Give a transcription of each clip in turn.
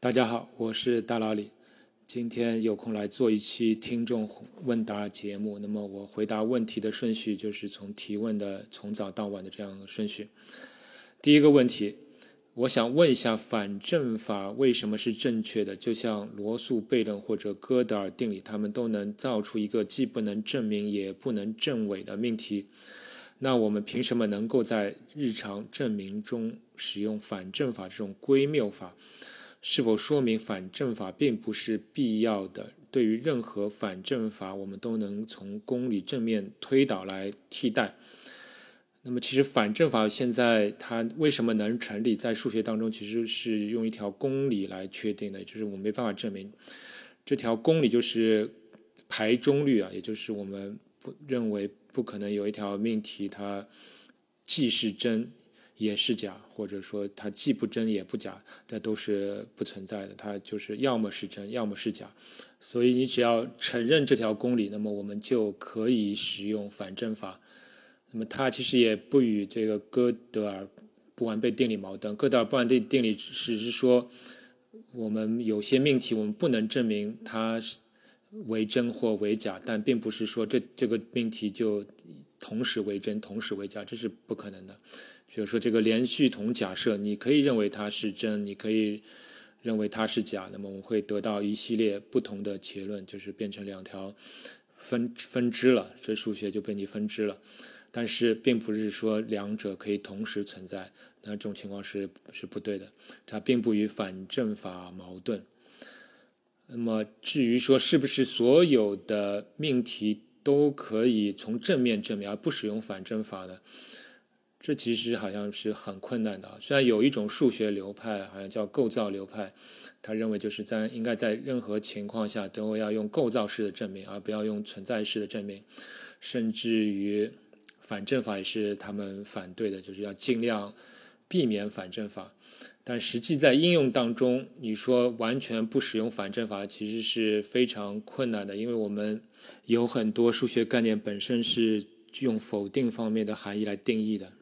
大家好，我是大老李，今天有空来做一期听众问答节目。那么我回答问题的顺序就是从提问的从早到晚的这样的顺序。第一个问题，我想问一下，反证法为什么是正确的？就像罗素悖论或者哥德尔定理，他们都能造出一个既不能证明也不能证伪的命题。那我们凭什么能够在日常证明中使用反证法这种归谬法？是否说明反证法并不是必要的？对于任何反证法，我们都能从公理正面推导来替代。那么，其实反证法现在它为什么能成立？在数学当中，其实是用一条公理来确定的，就是我们没办法证明这条公理就是排中律啊，也就是我们不认为不可能有一条命题它既是真。也是假，或者说它既不真也不假，这都是不存在的。它就是要么是真，要么是假。所以你只要承认这条公理，那么我们就可以使用反证法。那么它其实也不与这个哥德尔不完备定理矛盾。哥德尔不完备定理只是说，我们有些命题我们不能证明它为真或为假，但并不是说这这个命题就同时为真，同时为假，这是不可能的。比如说这个连续统假设，你可以认为它是真，你可以认为它是假，那么我们会得到一系列不同的结论，就是变成两条分分支了，这数学就被你分支了。但是并不是说两者可以同时存在，那这种情况是是不对的，它并不与反证法矛盾。那么至于说是不是所有的命题都可以从正面证明而不使用反证法的？这其实好像是很困难的。虽然有一种数学流派，好像叫构造流派，他认为就是在应该在任何情况下都要用构造式的证明，而不要用存在式的证明。甚至于反证法也是他们反对的，就是要尽量避免反证法。但实际在应用当中，你说完全不使用反证法，其实是非常困难的，因为我们有很多数学概念本身是用否定方面的含义来定义的。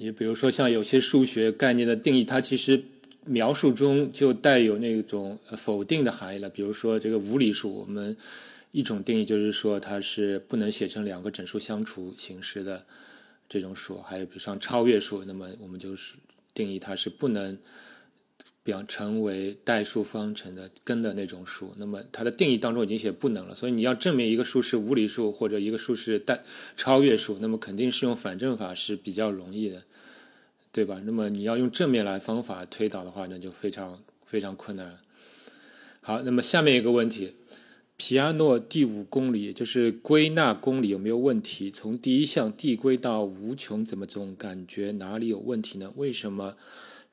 你比如说，像有些数学概念的定义，它其实描述中就带有那种否定的含义了。比如说，这个无理数，我们一种定义就是说它是不能写成两个整数相除形式的这种数。还有比如像超越数，那么我们就是定义它是不能表成为代数方程的根的那种数。那么它的定义当中已经写不能了，所以你要证明一个数是无理数或者一个数是代超越数，那么肯定是用反证法是比较容易的。对吧？那么你要用正面来方法推导的话，那就非常非常困难了。好，那么下面一个问题：皮亚诺第五公理就是归纳公理有没有问题？从第一项递归到无穷，怎么总感觉哪里有问题呢？为什么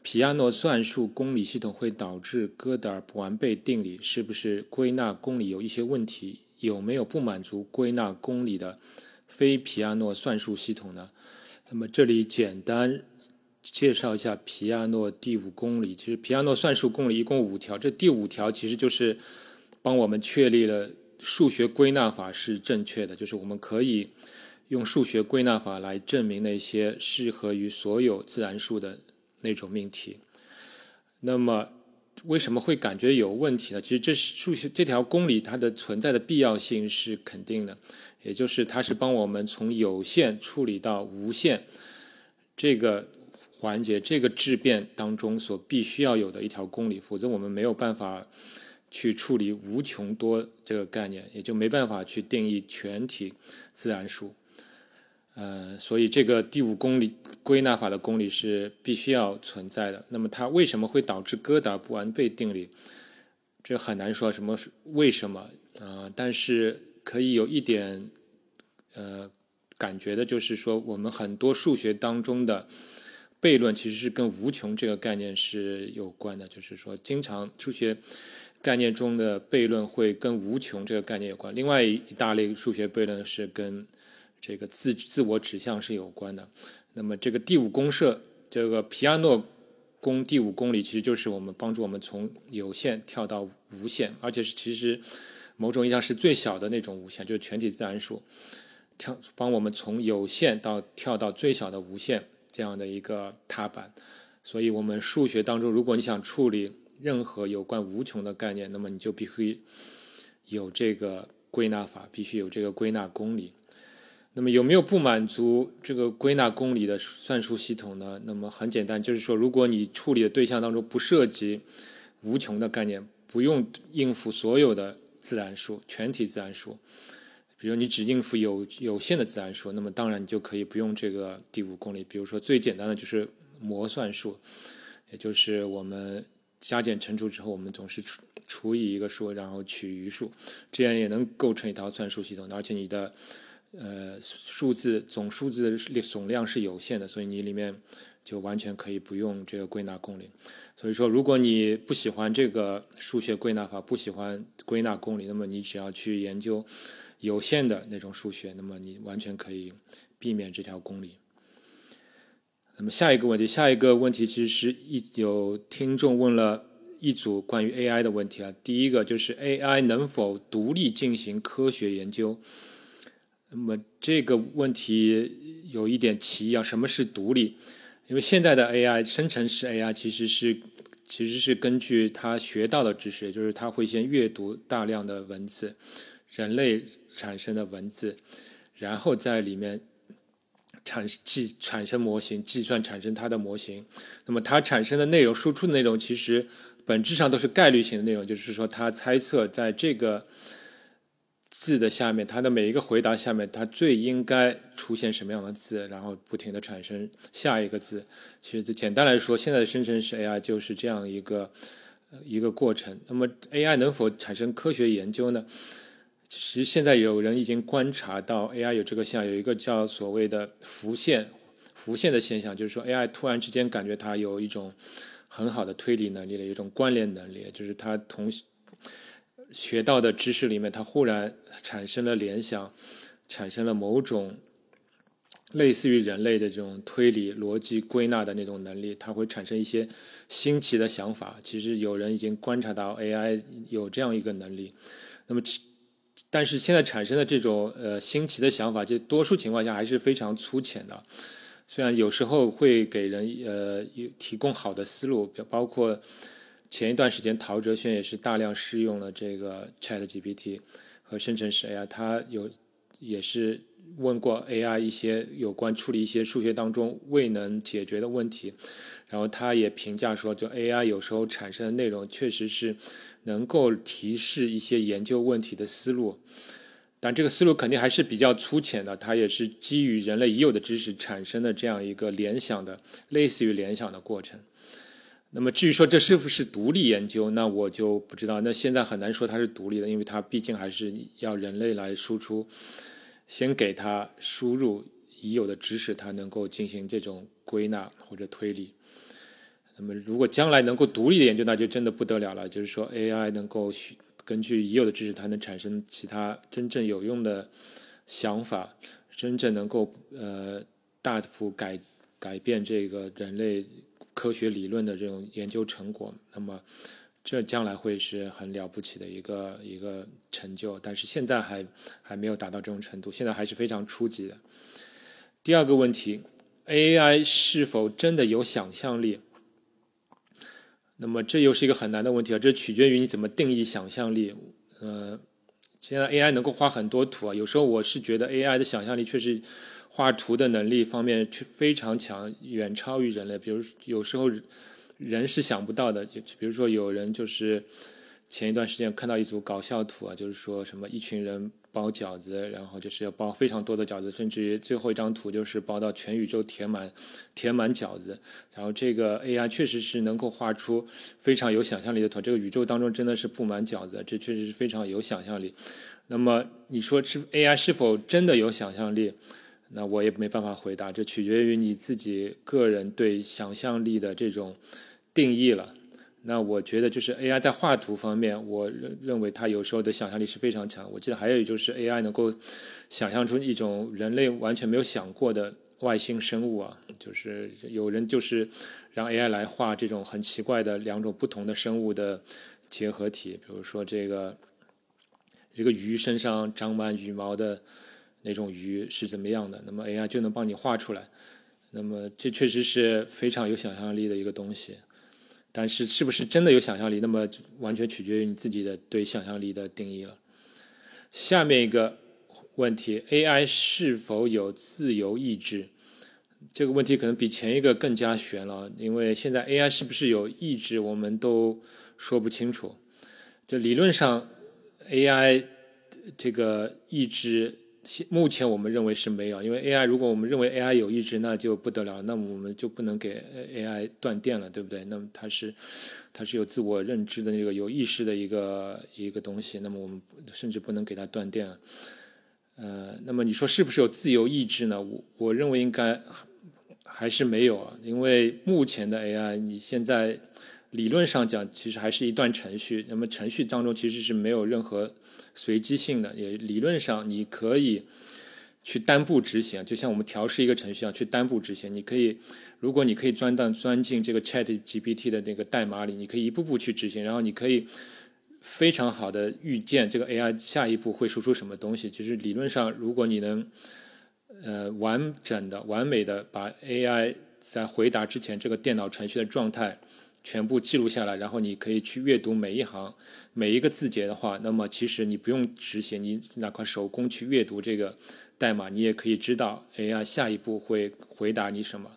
皮亚诺算术公理系统会导致哥德尔不完备定理？是不是归纳公理有一些问题？有没有不满足归纳公理的非皮亚诺算术系统呢？那么这里简单。介绍一下皮亚诺第五公理。其实皮亚诺算术公理一共五条，这第五条其实就是帮我们确立了数学归纳法是正确的，就是我们可以用数学归纳法来证明那些适合于所有自然数的那种命题。那么为什么会感觉有问题呢？其实这是数学这条公理它的存在的必要性是肯定的，也就是它是帮我们从有限处理到无限这个。环节这个质变当中所必须要有的一条公理，否则我们没有办法去处理无穷多这个概念，也就没办法去定义全体自然数。呃，所以这个第五公理归纳法的公理是必须要存在的。那么它为什么会导致哥德尔不完备定理？这很难说什么为什么啊？但是可以有一点呃感觉的就是说，我们很多数学当中的。悖论其实是跟无穷这个概念是有关的，就是说，经常数学概念中的悖论会跟无穷这个概念有关。另外一大类数学悖论是跟这个自自我指向是有关的。那么，这个第五公设，这个皮亚诺公第五公理，其实就是我们帮助我们从有限跳到无限，而且是其实某种意义上是最小的那种无限，就是全体自然数，跳帮我们从有限到跳到最小的无限。这样的一个踏板，所以我们数学当中，如果你想处理任何有关无穷的概念，那么你就必须有这个归纳法，必须有这个归纳公理。那么有没有不满足这个归纳公理的算术系统呢？那么很简单，就是说，如果你处理的对象当中不涉及无穷的概念，不用应付所有的自然数、全体自然数，比如你只应付有有限的自然数，那么当然你就可以不用这个第五公理。比如说最简单的就是模算术，也就是我们加减乘除之后，我们总是除除以一个数，然后取余数，这样也能构成一套算术系统，而且你的。呃，数字总数字总量是有限的，所以你里面就完全可以不用这个归纳公理。所以说，如果你不喜欢这个数学归纳法，不喜欢归纳公理，那么你只要去研究有限的那种数学，那么你完全可以避免这条公理。那么下一个问题，下一个问题其实是一有听众问了一组关于 AI 的问题啊。第一个就是 AI 能否独立进行科学研究？那么这个问题有一点歧义啊，什么是独立？因为现在的 AI 生成式 AI 其实是其实是根据它学到的知识，也就是它会先阅读大量的文字，人类产生的文字，然后在里面产计产生模型，计算产生它的模型。那么它产生的内容，输出的内容其实本质上都是概率性的内容，就是说它猜测在这个。字的下面，它的每一个回答下面，它最应该出现什么样的字，然后不停的产生下一个字。其实简单来说，现在的生成式 AI 就是这样一个一个过程。那么 AI 能否产生科学研究呢？其实现在有人已经观察到 AI 有这个现象，有一个叫所谓的浮现浮现的现象，就是说 AI 突然之间感觉它有一种很好的推理能力了，一种关联能力，就是它同。学到的知识里面，它忽然产生了联想，产生了某种类似于人类的这种推理、逻辑归纳的那种能力，它会产生一些新奇的想法。其实有人已经观察到 AI 有这样一个能力。那么，但是现在产生的这种呃新奇的想法，这多数情况下还是非常粗浅的。虽然有时候会给人呃提供好的思路，包括。前一段时间，陶哲轩也是大量试用了这个 Chat GPT 和生成式 AI，他有也是问过 AI 一些有关处理一些数学当中未能解决的问题，然后他也评价说，就 AI 有时候产生的内容确实是能够提示一些研究问题的思路，但这个思路肯定还是比较粗浅的，它也是基于人类已有的知识产生的这样一个联想的，类似于联想的过程。那么至于说这是不是独立研究，那我就不知道。那现在很难说它是独立的，因为它毕竟还是要人类来输出，先给它输入已有的知识，它能够进行这种归纳或者推理。那么如果将来能够独立的研究，那就真的不得了了。就是说 AI 能够根据已有的知识，它能产生其他真正有用的想法，真正能够呃大幅改改变这个人类。科学理论的这种研究成果，那么这将来会是很了不起的一个一个成就，但是现在还还没有达到这种程度，现在还是非常初级的。第二个问题，AI 是否真的有想象力？那么这又是一个很难的问题啊，这取决于你怎么定义想象力。呃，现在 AI 能够画很多图啊，有时候我是觉得 AI 的想象力确实。画图的能力方面却非常强，远超于人类。比如有时候人是想不到的，就比如说有人就是前一段时间看到一组搞笑图啊，就是说什么一群人包饺子，然后就是要包非常多的饺子，甚至于最后一张图就是包到全宇宙填满填满饺子。然后这个 AI 确实是能够画出非常有想象力的图，这个宇宙当中真的是布满饺子，这确实是非常有想象力。那么你说是 AI 是否真的有想象力？那我也没办法回答，这取决于你自己个人对想象力的这种定义了。那我觉得就是 AI 在画图方面，我认认为它有时候的想象力是非常强。我记得还有就是 AI 能够想象出一种人类完全没有想过的外星生物啊，就是有人就是让 AI 来画这种很奇怪的两种不同的生物的结合体，比如说这个这个鱼身上长满羽毛的。那种鱼是怎么样的？那么 AI 就能帮你画出来。那么这确实是非常有想象力的一个东西。但是是不是真的有想象力，那么完全取决于你自己的对想象力的定义了。下面一个问题：AI 是否有自由意志？这个问题可能比前一个更加悬了，因为现在 AI 是不是有意志，我们都说不清楚。就理论上，AI 这个意志。目前我们认为是没有，因为 AI 如果我们认为 AI 有意志，那就不得了，那么我们就不能给 AI 断电了，对不对？那么它是它是有自我认知的那个有意识的一个一个东西，那么我们甚至不能给它断电。呃，那么你说是不是有自由意志呢？我我认为应该还是没有啊，因为目前的 AI，你现在理论上讲，其实还是一段程序，那么程序当中其实是没有任何。随机性的，也理论上你可以去单步执行，就像我们调试一个程序一样，去单步执行。你可以，如果你可以钻到钻进这个 Chat GPT 的那个代码里，你可以一步步去执行，然后你可以非常好的预见这个 AI 下一步会输出什么东西。就是理论上，如果你能呃完整的、完美的把 AI 在回答之前这个电脑程序的状态。全部记录下来，然后你可以去阅读每一行、每一个字节的话，那么其实你不用执行，你哪怕手工去阅读这个代码，你也可以知道 AI 下一步会回答你什么，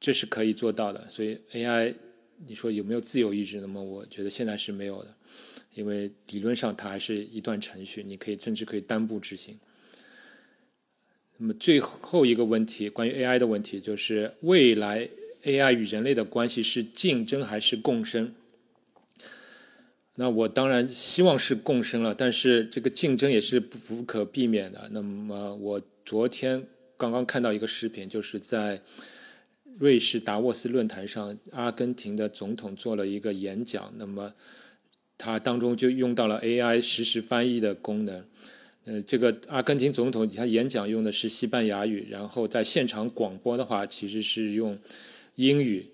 这是可以做到的。所以 AI，你说有没有自由意志？那么我觉得现在是没有的，因为理论上它还是一段程序，你可以甚至可以单步执行。那么最后一个问题，关于 AI 的问题，就是未来。AI 与人类的关系是竞争还是共生？那我当然希望是共生了，但是这个竞争也是不可避免的。那么我昨天刚刚看到一个视频，就是在瑞士达沃斯论坛上，阿根廷的总统做了一个演讲，那么他当中就用到了 AI 实时翻译的功能。呃，这个阿根廷总统他演讲用的是西班牙语，然后在现场广播的话，其实是用。英语，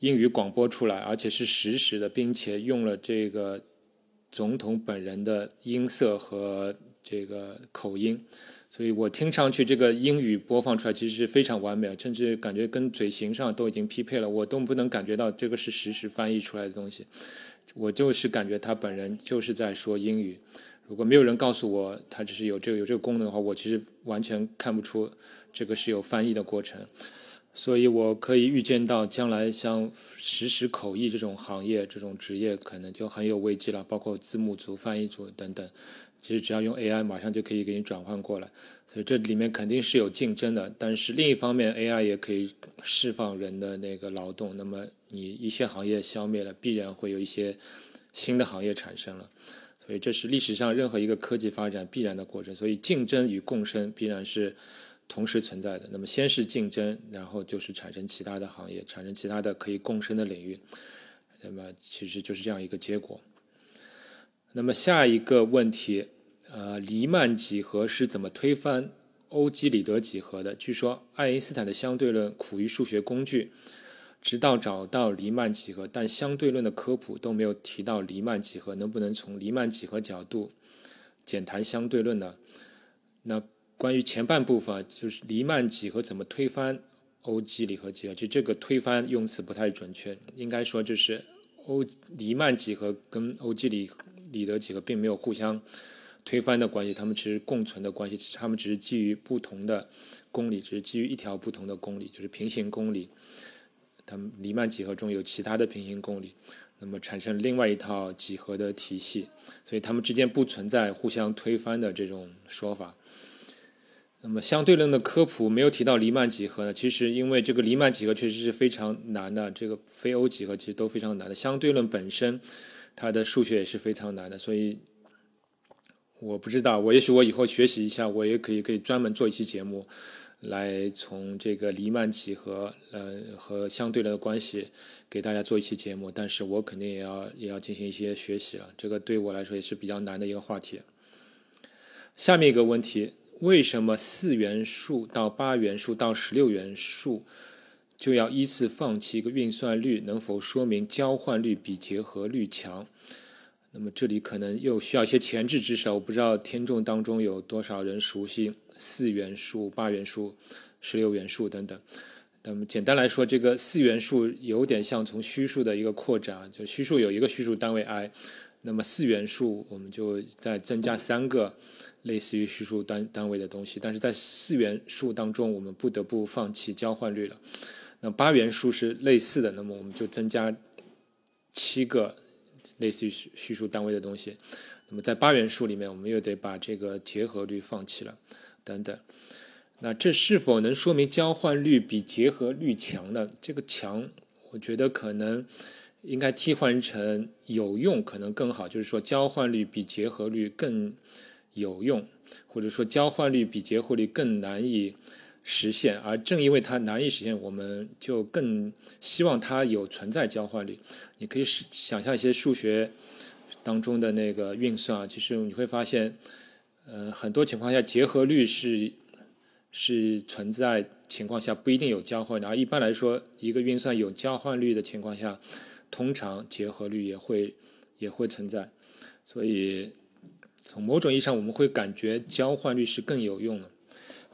英语广播出来，而且是实时的，并且用了这个总统本人的音色和这个口音，所以我听上去这个英语播放出来其实是非常完美，甚至感觉跟嘴型上都已经匹配了，我都不能感觉到这个是实时翻译出来的东西，我就是感觉他本人就是在说英语。如果没有人告诉我他只是有这个有这个功能的话，我其实完全看不出这个是有翻译的过程。所以我可以预见到，将来像实时口译这种行业、这种职业，可能就很有危机了。包括字幕组、翻译组等等，其实只要用 AI，马上就可以给你转换过来。所以这里面肯定是有竞争的。但是另一方面，AI 也可以释放人的那个劳动。那么你一些行业消灭了，必然会有一些新的行业产生了。所以这是历史上任何一个科技发展必然的过程。所以竞争与共生必然是。同时存在的，那么先是竞争，然后就是产生其他的行业，产生其他的可以共生的领域，那么其实就是这样一个结果。那么下一个问题，呃，黎曼几何是怎么推翻欧几里得几何的？据说爱因斯坦的相对论苦于数学工具，直到找到黎曼几何，但相对论的科普都没有提到黎曼几何，能不能从黎曼几何角度简谈相对论呢？那？关于前半部分，就是黎曼几何怎么推翻欧几里和几何？其实这个推翻用词不太准确，应该说就是欧黎曼几何跟欧几里里德几何并没有互相推翻的关系，他们只是共存的关系，他们只是基于不同的公理，只是基于一条不同的公理，就是平行公理。他们黎曼几何中有其他的平行公理，那么产生另外一套几何的体系，所以他们之间不存在互相推翻的这种说法。那么相对论的科普没有提到黎曼几何呢？其实因为这个黎曼几何确实是非常难的，这个非欧几何其实都非常难的。相对论本身它的数学也是非常难的，所以我不知道，我也许我以后学习一下，我也可以可以专门做一期节目，来从这个黎曼几何呃和相对论的关系给大家做一期节目。但是我肯定也要也要进行一些学习了，这个对我来说也是比较难的一个话题。下面一个问题。为什么四元数到八元数到十六元数就要依次放弃一个运算率？能否说明交换率比结合率强？那么这里可能又需要一些前置知识，我不知道听众当中有多少人熟悉四元数、八元数、十六元数等等。那么简单来说，这个四元数有点像从虚数的一个扩展，就虚数有一个虚数单位 i，那么四元数我们就再增加三个类似于虚数单单位的东西，但是在四元数当中，我们不得不放弃交换率了。那八元数是类似的，那么我们就增加七个类似于虚虚数单位的东西。那么在八元数里面，我们又得把这个结合律放弃了，等等。那这是否能说明交换率比结合律强呢？这个强，我觉得可能应该替换成有用，可能更好。就是说，交换率比结合率更有用，或者说交换率比结合率更难以实现。而正因为它难以实现，我们就更希望它有存在交换率。你可以想象一些数学当中的那个运算，其实你会发现，呃，很多情况下结合律是。是存在情况下不一定有交换，然后一般来说，一个运算有交换率的情况下，通常结合律也会也会存在。所以从某种意义上，我们会感觉交换率是更有用的，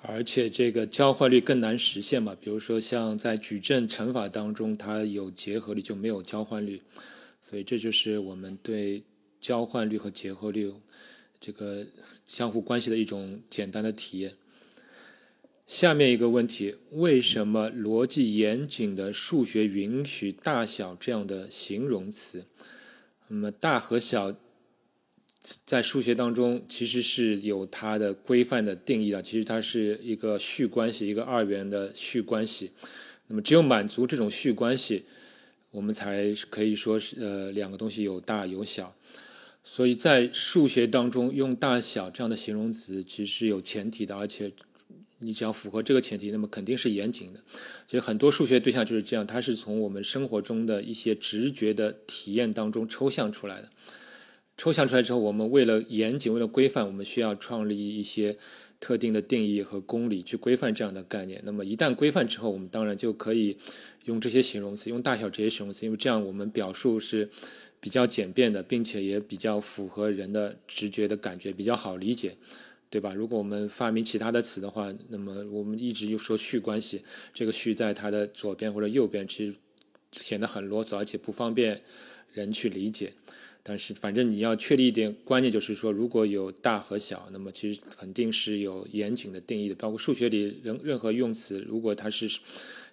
而且这个交换率更难实现嘛。比如说像在矩阵乘法当中，它有结合律就没有交换率，所以这就是我们对交换率和结合律这个相互关系的一种简单的体验。下面一个问题：为什么逻辑严谨的数学允许“大小”这样的形容词？那么“大”和“小”在数学当中其实是有它的规范的定义的。其实它是一个序关系，一个二元的序关系。那么只有满足这种序关系，我们才可以说是呃两个东西有大有小。所以在数学当中用“大小”这样的形容词，其实是有前提的，而且。你只要符合这个前提，那么肯定是严谨的。所以很多数学对象就是这样，它是从我们生活中的一些直觉的体验当中抽象出来的。抽象出来之后，我们为了严谨，为了规范，我们需要创立一些特定的定义和公理去规范这样的概念。那么一旦规范之后，我们当然就可以用这些形容词，用大小这些形容词，因为这样我们表述是比较简便的，并且也比较符合人的直觉的感觉，比较好理解。对吧？如果我们发明其他的词的话，那么我们一直又说序关系，这个序在它的左边或者右边，其实显得很啰嗦，而且不方便人去理解。但是反正你要确立一点观念，就是说，如果有大和小，那么其实肯定是有严谨的定义的。包括数学里任任何用词，如果它是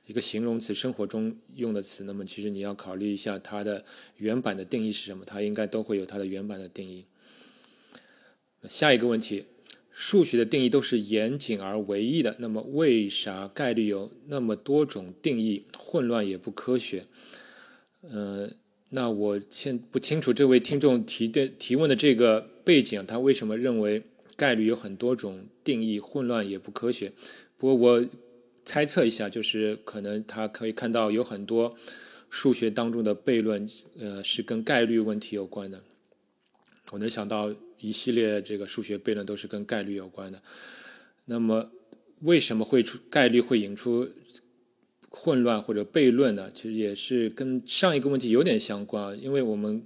一个形容词，生活中用的词，那么其实你要考虑一下它的原版的定义是什么，它应该都会有它的原版的定义。下一个问题。数学的定义都是严谨而唯一的，那么为啥概率有那么多种定义，混乱也不科学？呃，那我现不清楚这位听众提的提问的这个背景，他为什么认为概率有很多种定义，混乱也不科学？不过我猜测一下，就是可能他可以看到有很多数学当中的悖论，呃，是跟概率问题有关的。我能想到。一系列这个数学悖论都是跟概率有关的。那么，为什么会出概率会引出混乱或者悖论呢？其实也是跟上一个问题有点相关。因为我们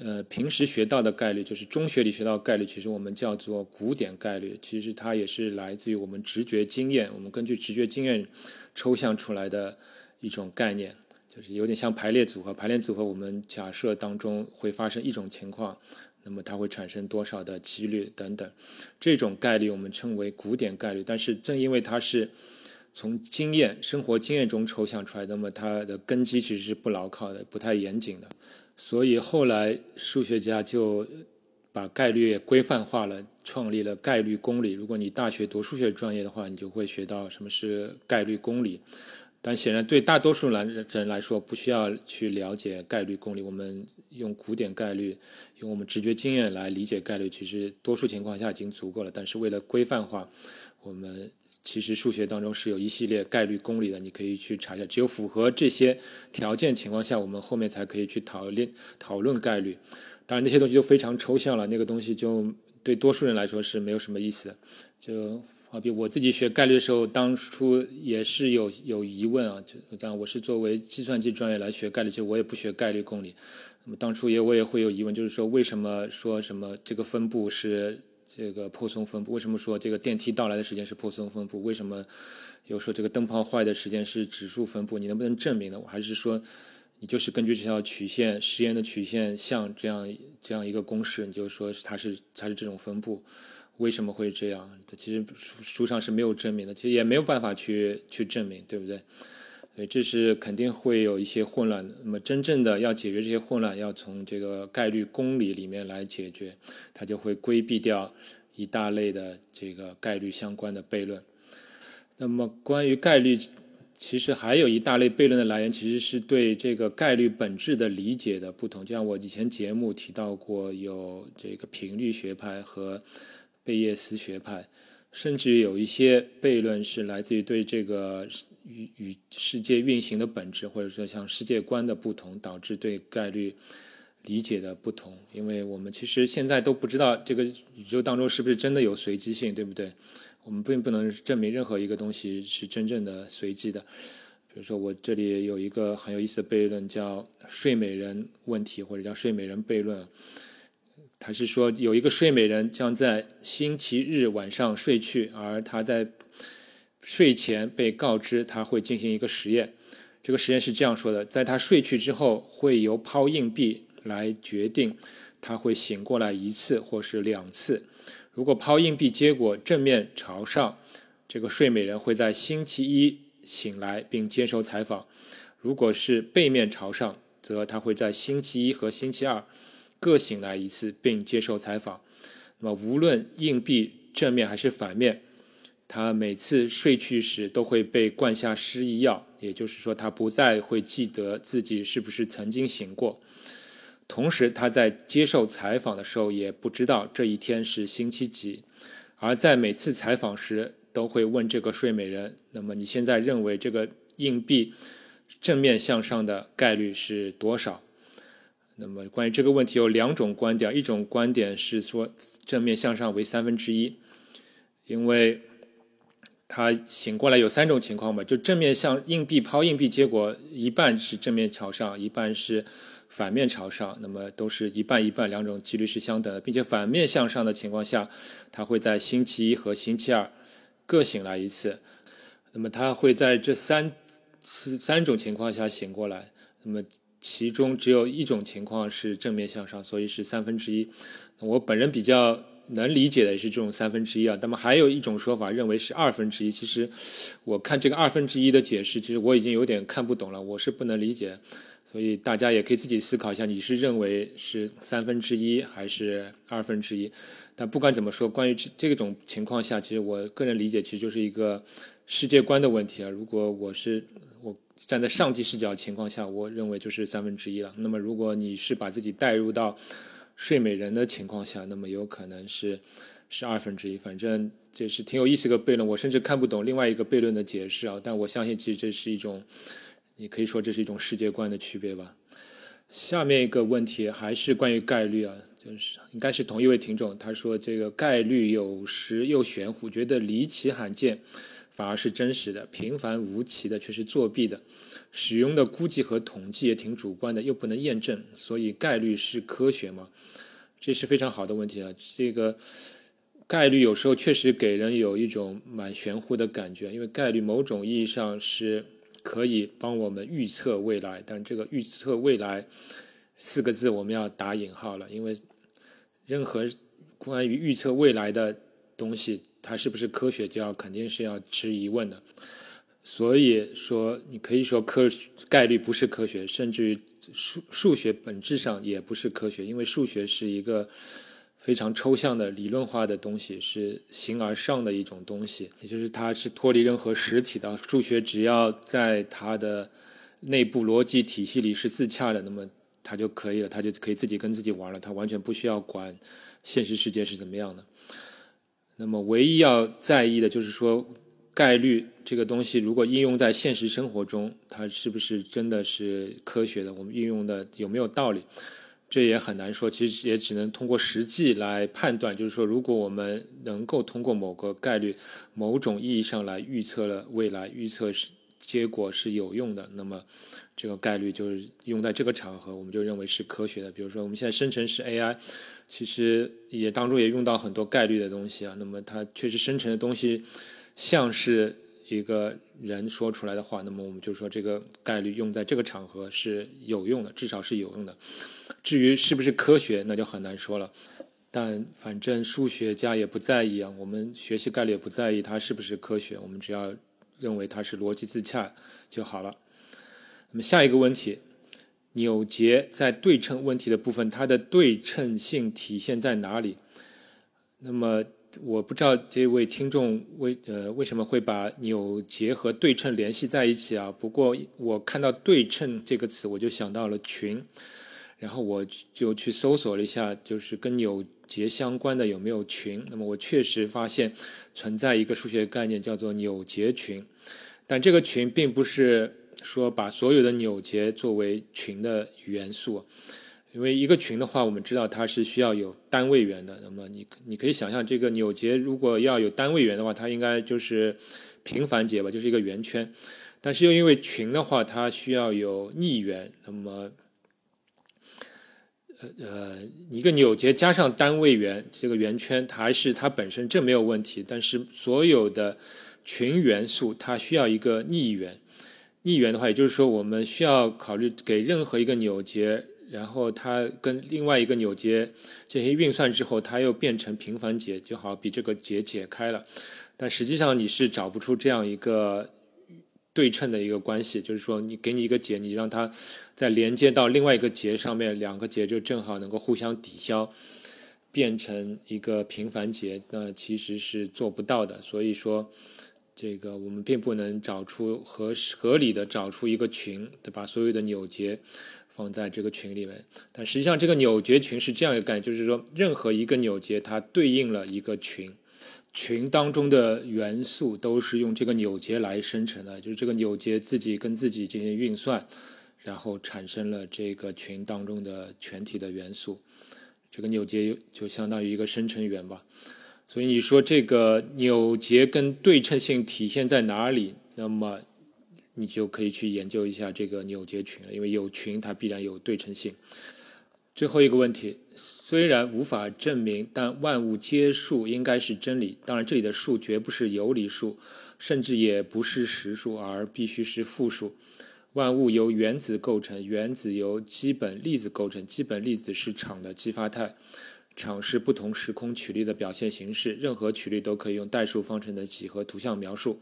呃平时学到的概率，就是中学里学到概率，其实我们叫做古典概率。其实它也是来自于我们直觉经验，我们根据直觉经验抽象出来的一种概念，就是有点像排列组合。排列组合，我们假设当中会发生一种情况。那么它会产生多少的几率等等，这种概率我们称为古典概率。但是正因为它是从经验、生活经验中抽象出来，那么它的根基其实是不牢靠的、不太严谨的。所以后来数学家就把概率规范化了，创立了概率公理。如果你大学读数学专业的话，你就会学到什么是概率公理。但显然对大多数人人来说，不需要去了解概率公理。我们用古典概率，用我们直觉经验来理解概率，其实多数情况下已经足够了。但是为了规范化，我们其实数学当中是有一系列概率公理的，你可以去查一下。只有符合这些条件情况下，我们后面才可以去讨论讨论概率。当然那些东西就非常抽象了，那个东西就对多数人来说是没有什么意思的。就比我自己学概率的时候，当初也是有有疑问啊。就这样，我是作为计算机专业来学概率，其实我也不学概率公理。那么当初也我也会有疑问，就是说为什么说什么这个分布是这个泊松分布？为什么说这个电梯到来的时间是泊松分布？为什么有说这个灯泡坏的时间是指数分布？你能不能证明呢？我还是说，你就是根据这条曲线实验的曲线像这样这样一个公式，你就说它是它是这种分布？为什么会这样？其实书书上是没有证明的，其实也没有办法去去证明，对不对？所以这是肯定会有一些混乱的。那么真正的要解决这些混乱，要从这个概率公理里面来解决，它就会规避掉一大类的这个概率相关的悖论。那么关于概率，其实还有一大类悖论的来源，其实是对这个概率本质的理解的不同。就像我以前节目提到过，有这个频率学派和贝叶斯学派，甚至有一些悖论是来自于对这个。与与世界运行的本质，或者说像世界观的不同，导致对概率理解的不同。因为我们其实现在都不知道这个宇宙当中是不是真的有随机性，对不对？我们并不能证明任何一个东西是真正的随机的。比如说，我这里有一个很有意思的悖论，叫睡美人问题，或者叫睡美人悖论。他是说，有一个睡美人将在星期日晚上睡去，而他在。睡前被告知他会进行一个实验，这个实验是这样说的：在他睡去之后，会由抛硬币来决定他会醒过来一次或是两次。如果抛硬币结果正面朝上，这个睡美人会在星期一醒来并接受采访；如果是背面朝上，则他会在星期一和星期二各醒来一次并接受采访。那么，无论硬币正面还是反面。他每次睡去时都会被灌下失忆药，也就是说，他不再会记得自己是不是曾经醒过。同时，他在接受采访的时候也不知道这一天是星期几，而在每次采访时都会问这个睡美人：“那么你现在认为这个硬币正面向上的概率是多少？”那么关于这个问题有两种观点，一种观点是说正面向上为三分之一，因为。他醒过来有三种情况嘛，就正面向硬币抛硬币，结果一半是正面朝上，一半是反面朝上，那么都是一半一半，两种几率是相等的，并且反面向上的情况下，他会在星期一和星期二各醒来一次，那么他会在这三次三种情况下醒过来，那么其中只有一种情况是正面向上，所以是三分之一。我本人比较。能理解的是这种三分之一啊，那么还有一种说法认为是二分之一。其实我看这个二分之一的解释，其实我已经有点看不懂了，我是不能理解。所以大家也可以自己思考一下，你是认为是三分之一还是二分之一？但不管怎么说，关于这这种情况下，其实我个人理解其实就是一个世界观的问题啊。如果我是我站在上帝视角情况下，我认为就是三分之一了。那么如果你是把自己带入到睡美人的情况下，那么有可能是是二分之一，反正这是挺有意思一个悖论。我甚至看不懂另外一个悖论的解释啊，但我相信其实这是一种，你可以说这是一种世界观的区别吧。下面一个问题还是关于概率啊，就是应该是同一位听众，他说这个概率有时又玄乎，觉得离奇罕见。反而是真实的，平凡无奇的却是作弊的，使用的估计和统计也挺主观的，又不能验证，所以概率是科学吗？这是非常好的问题啊！这个概率有时候确实给人有一种蛮玄乎的感觉，因为概率某种意义上是可以帮我们预测未来，但这个预测未来四个字我们要打引号了，因为任何关于预测未来的东西。它是不是科学，就要肯定是要持疑问的。所以说，你可以说科概率不是科学，甚至于数数学本质上也不是科学，因为数学是一个非常抽象的理论化的东西，是形而上的一种东西，也就是它是脱离任何实体的。数学只要在它的内部逻辑体系里是自洽的，那么它就可以了，它就可以自己跟自己玩了，它完全不需要管现实世界是怎么样的。那么，唯一要在意的就是说，概率这个东西，如果应用在现实生活中，它是不是真的是科学的？我们运用的有没有道理？这也很难说。其实也只能通过实际来判断。就是说，如果我们能够通过某个概率、某种意义上来预测了未来、预测结果是有用的，那么这个概率就是用在这个场合，我们就认为是科学的。比如说我们现在生成式 AI，其实也当中也用到很多概率的东西啊。那么它确实生成的东西像是一个人说出来的话，那么我们就说这个概率用在这个场合是有用的，至少是有用的。至于是不是科学，那就很难说了。但反正数学家也不在意啊，我们学习概率也不在意它是不是科学，我们只要认为它是逻辑自洽就好了。那么下一个问题，扭结在对称问题的部分，它的对称性体现在哪里？那么我不知道这位听众为呃为什么会把扭结和对称联系在一起啊？不过我看到对称这个词，我就想到了群。然后我就去搜索了一下，就是跟扭结相关的有没有群。那么我确实发现存在一个数学概念叫做扭结群，但这个群并不是说把所有的扭结作为群的元素，因为一个群的话，我们知道它是需要有单位元的。那么你你可以想象，这个扭结如果要有单位元的话，它应该就是平凡结吧，就是一个圆圈。但是又因为群的话，它需要有逆元，那么。呃呃，一个扭结加上单位元这个圆圈，它还是它本身这没有问题。但是所有的群元素，它需要一个逆元。逆元的话，也就是说，我们需要考虑给任何一个扭结，然后它跟另外一个扭结进行运算之后，它又变成平凡结，就好比这个结解开了。但实际上你是找不出这样一个。对称的一个关系，就是说，你给你一个结，你让它再连接到另外一个结上面，两个结就正好能够互相抵消，变成一个平凡结，那其实是做不到的。所以说，这个我们并不能找出合合理的找出一个群，把所有的扭结放在这个群里面。但实际上，这个扭结群是这样一个概念，就是说，任何一个扭结它对应了一个群。群当中的元素都是用这个扭结来生成的，就是这个扭结自己跟自己进行运算，然后产生了这个群当中的全体的元素。这个扭结就相当于一个生成元吧。所以你说这个扭结跟对称性体现在哪里？那么你就可以去研究一下这个扭结群了，因为有群它必然有对称性。最后一个问题。虽然无法证明，但万物皆数应该是真理。当然，这里的数绝不是有理数，甚至也不是实数，而必须是负数。万物由原子构成，原子由基本粒子构成，基本粒子是场的激发态，场是不同时空曲率的表现形式。任何曲率都可以用代数方程的几何图像描述。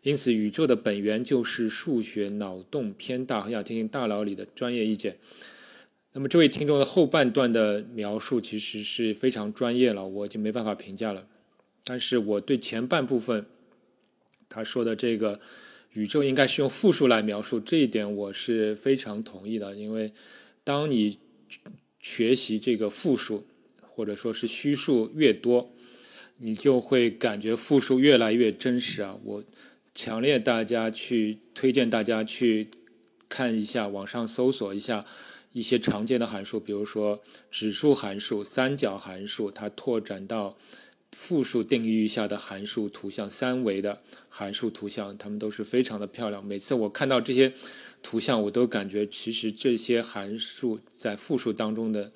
因此，宇宙的本源就是数学。脑洞偏大，很想听听大佬里的专业意见。那么这位听众的后半段的描述其实是非常专业了，我就没办法评价了。但是我对前半部分他说的这个宇宙应该是用复数来描述这一点，我是非常同意的。因为当你学习这个复数或者说是虚数越多，你就会感觉复数越来越真实啊！我强烈大家去推荐大家去看一下，网上搜索一下。一些常见的函数，比如说指数函数、三角函数，它拓展到复数定义域下的函数图像、三维的函数图像，它们都是非常的漂亮。每次我看到这些图像，我都感觉其实这些函数在复数当中的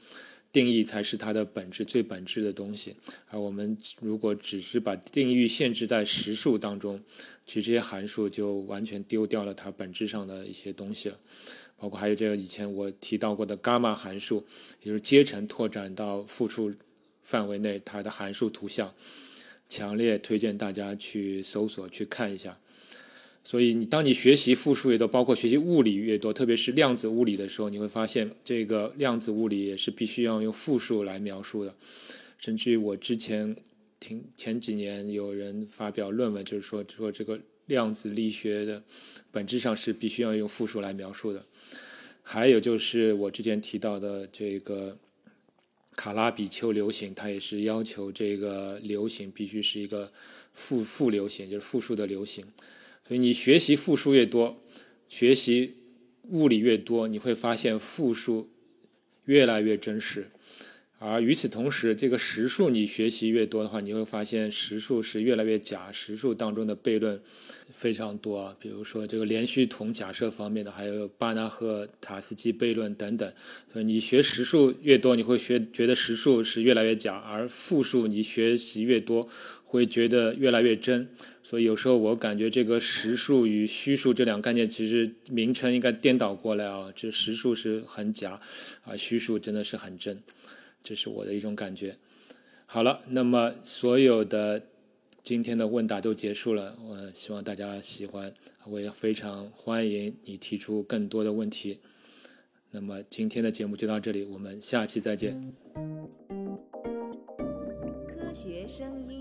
定义才是它的本质、最本质的东西。而我们如果只是把定义域限制在实数当中，其实这些函数就完全丢掉了它本质上的一些东西了。包括还有这个以前我提到过的伽马函数，也就是阶乘拓展到复数范围内，它的函数图像，强烈推荐大家去搜索去看一下。所以你当你学习复数越多，包括学习物理越多，特别是量子物理的时候，你会发现这个量子物理也是必须要用复数来描述的。甚至于我之前听前几年有人发表论文，就是说说这个量子力学的本质上是必须要用复数来描述的。还有就是我之前提到的这个卡拉比丘流行，它也是要求这个流行必须是一个复复流行，就是复数的流行。所以你学习复数越多，学习物理越多，你会发现复数越来越真实。而与此同时，这个实数你学习越多的话，你会发现实数是越来越假，实数当中的悖论非常多。比如说这个连续统假设方面的，还有巴纳赫塔斯基悖论等等。所以你学实数越多，你会学觉得实数是越来越假，而复数你学习越多，会觉得越来越真。所以有时候我感觉这个实数与虚数这两个概念其实名称应该颠倒过来啊，这实数是很假，啊虚数真的是很真。这是我的一种感觉。好了，那么所有的今天的问答都结束了，我希望大家喜欢，我也非常欢迎你提出更多的问题。那么今天的节目就到这里，我们下期再见。科学声音。